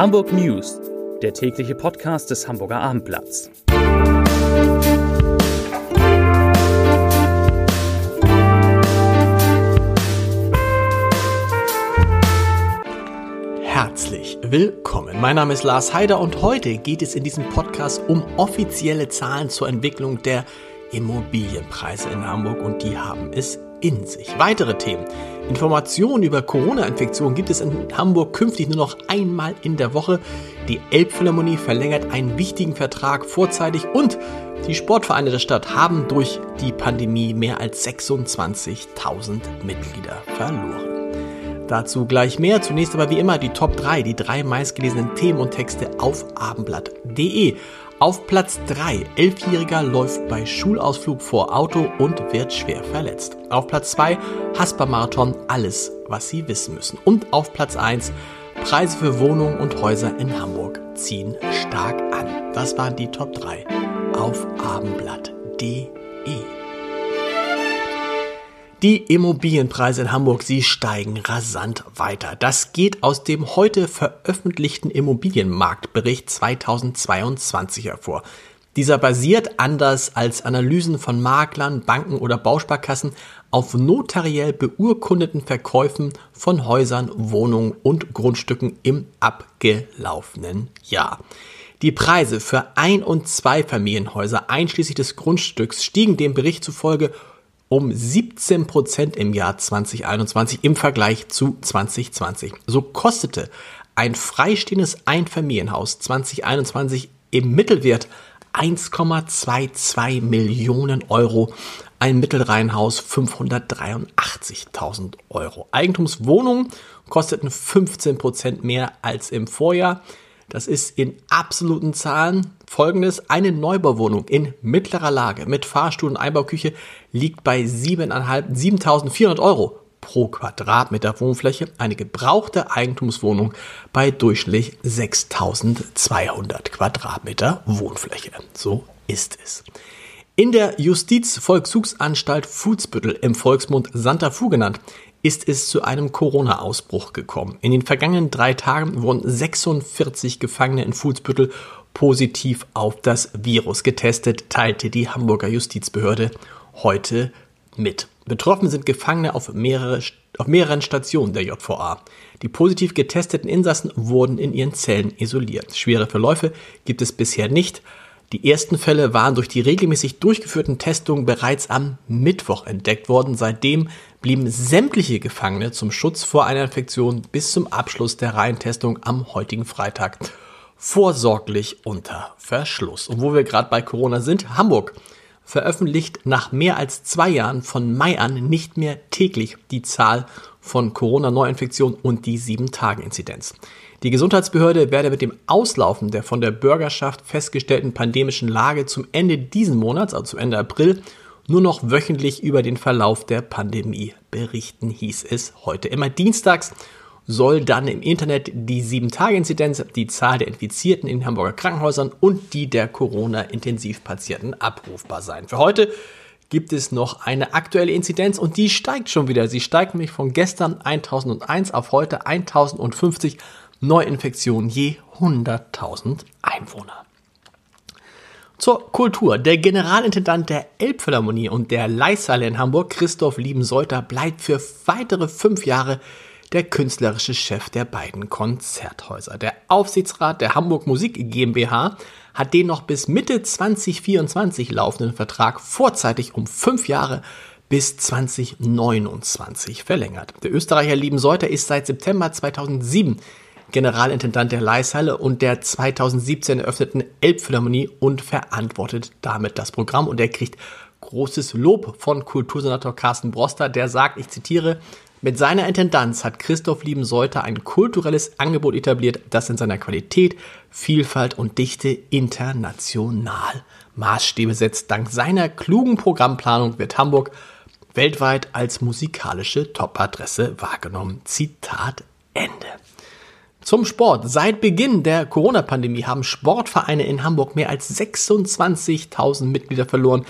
Hamburg News, der tägliche Podcast des Hamburger Abendblatts. Herzlich willkommen. Mein Name ist Lars Heider und heute geht es in diesem Podcast um offizielle Zahlen zur Entwicklung der Immobilienpreise in Hamburg und die haben es in sich. Weitere Themen. Informationen über Corona-Infektionen gibt es in Hamburg künftig nur noch einmal in der Woche. Die Elbphilharmonie verlängert einen wichtigen Vertrag vorzeitig und die Sportvereine der Stadt haben durch die Pandemie mehr als 26.000 Mitglieder verloren. Dazu gleich mehr. Zunächst aber wie immer die Top 3, die drei meistgelesenen Themen und Texte auf abendblatt.de. Auf Platz 3, Elfjähriger läuft bei Schulausflug vor Auto und wird schwer verletzt. Auf Platz 2, Hasper-Marathon, alles, was Sie wissen müssen. Und auf Platz 1, Preise für Wohnungen und Häuser in Hamburg ziehen stark an. Das waren die Top 3 auf abendblatt.de. Die Immobilienpreise in Hamburg, sie steigen rasant weiter. Das geht aus dem heute veröffentlichten Immobilienmarktbericht 2022 hervor. Dieser basiert, anders als Analysen von Maklern, Banken oder Bausparkassen, auf notariell beurkundeten Verkäufen von Häusern, Wohnungen und Grundstücken im abgelaufenen Jahr. Die Preise für Ein- und Zweifamilienhäuser einschließlich des Grundstücks stiegen dem Bericht zufolge um 17 Prozent im Jahr 2021 im Vergleich zu 2020. So kostete ein freistehendes Einfamilienhaus 2021 im Mittelwert 1,22 Millionen Euro, ein Mittelreihenhaus 583.000 Euro. Eigentumswohnungen kosteten 15 Prozent mehr als im Vorjahr. Das ist in absoluten Zahlen folgendes. Eine Neubauwohnung in mittlerer Lage mit Fahrstuhl und Einbauküche liegt bei 7.400 Euro pro Quadratmeter Wohnfläche. Eine gebrauchte Eigentumswohnung bei durchschnittlich 6.200 Quadratmeter Wohnfläche. So ist es. In der Justizvollzugsanstalt Fußbüttel im Volksmund Santa Fu genannt, ist es zu einem Corona-Ausbruch gekommen. In den vergangenen drei Tagen wurden 46 Gefangene in Fußbüttel positiv auf das Virus getestet, teilte die Hamburger Justizbehörde heute mit. Betroffen sind Gefangene auf, mehrere, auf mehreren Stationen der JVA. Die positiv getesteten Insassen wurden in ihren Zellen isoliert. Schwere Verläufe gibt es bisher nicht. Die ersten Fälle waren durch die regelmäßig durchgeführten Testungen bereits am Mittwoch entdeckt worden. Seitdem blieben sämtliche Gefangene zum Schutz vor einer Infektion bis zum Abschluss der Reihentestung am heutigen Freitag vorsorglich unter Verschluss. Und wo wir gerade bei Corona sind, Hamburg veröffentlicht nach mehr als zwei Jahren von Mai an nicht mehr täglich die Zahl von Corona-Neuinfektionen und die 7-Tage-Inzidenz. Die Gesundheitsbehörde werde mit dem Auslaufen der von der Bürgerschaft festgestellten pandemischen Lage zum Ende diesen Monats, also zum Ende April, nur noch wöchentlich über den Verlauf der Pandemie berichten, hieß es heute. Immer dienstags soll dann im Internet die 7-Tage-Inzidenz, die Zahl der Infizierten in Hamburger Krankenhäusern und die der Corona-Intensivpatienten abrufbar sein. Für heute gibt es noch eine aktuelle Inzidenz und die steigt schon wieder. Sie steigt nämlich von gestern 1001 auf heute 1050 Neuinfektionen je 100.000 Einwohner. Zur Kultur. Der Generalintendant der Elbphilharmonie und der Leishalle in Hamburg, Christoph Liebenseuter, bleibt für weitere fünf Jahre der künstlerische Chef der beiden Konzerthäuser. Der Aufsichtsrat der Hamburg Musik GmbH hat den noch bis Mitte 2024 laufenden Vertrag vorzeitig um fünf Jahre bis 2029 verlängert. Der Österreicher Liebenseuter ist seit September 2007 Generalintendant der Leishalle und der 2017 eröffneten Elbphilharmonie und verantwortet damit das Programm. Und er kriegt großes Lob von Kultursenator Carsten Broster, der sagt, ich zitiere, mit seiner Intendanz hat Christoph Liebenseuter ein kulturelles Angebot etabliert, das in seiner Qualität, Vielfalt und Dichte international Maßstäbe setzt. Dank seiner klugen Programmplanung wird Hamburg weltweit als musikalische Topadresse wahrgenommen. Zitat Ende. Zum Sport. Seit Beginn der Corona-Pandemie haben Sportvereine in Hamburg mehr als 26.000 Mitglieder verloren.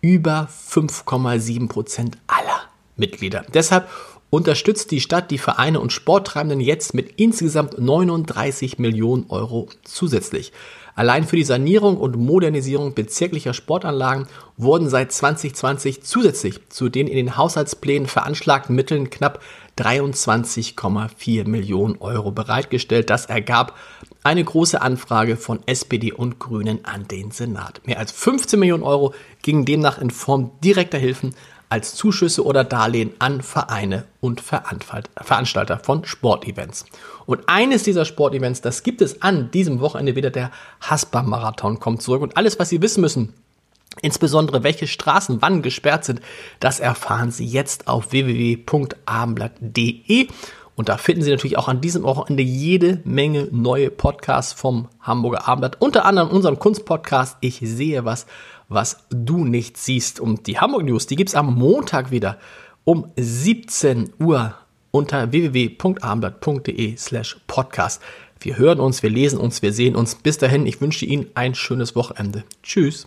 Über 5,7 Prozent aller Mitglieder. Deshalb unterstützt die Stadt die Vereine und Sporttreibenden jetzt mit insgesamt 39 Millionen Euro zusätzlich. Allein für die Sanierung und Modernisierung bezirklicher Sportanlagen wurden seit 2020 zusätzlich zu den in den Haushaltsplänen veranschlagten Mitteln knapp 23,4 Millionen Euro bereitgestellt. Das ergab eine große Anfrage von SPD und Grünen an den Senat. Mehr als 15 Millionen Euro gingen demnach in Form direkter Hilfen als Zuschüsse oder Darlehen an Vereine und Veranstalter von Sportevents. Und eines dieser Sportevents, das gibt es an diesem Wochenende wieder, der Haspa-Marathon kommt zurück. Und alles, was Sie wissen müssen, Insbesondere welche Straßen wann gesperrt sind, das erfahren Sie jetzt auf www.abendblatt.de. Und da finden Sie natürlich auch an diesem Wochenende jede Menge neue Podcasts vom Hamburger Abendblatt. Unter anderem unseren Kunstpodcast Ich sehe was, was du nicht siehst. Und die Hamburg News, die gibt es am Montag wieder um 17 Uhr unter www.abendblatt.de slash podcast. Wir hören uns, wir lesen uns, wir sehen uns. Bis dahin, ich wünsche Ihnen ein schönes Wochenende. Tschüss.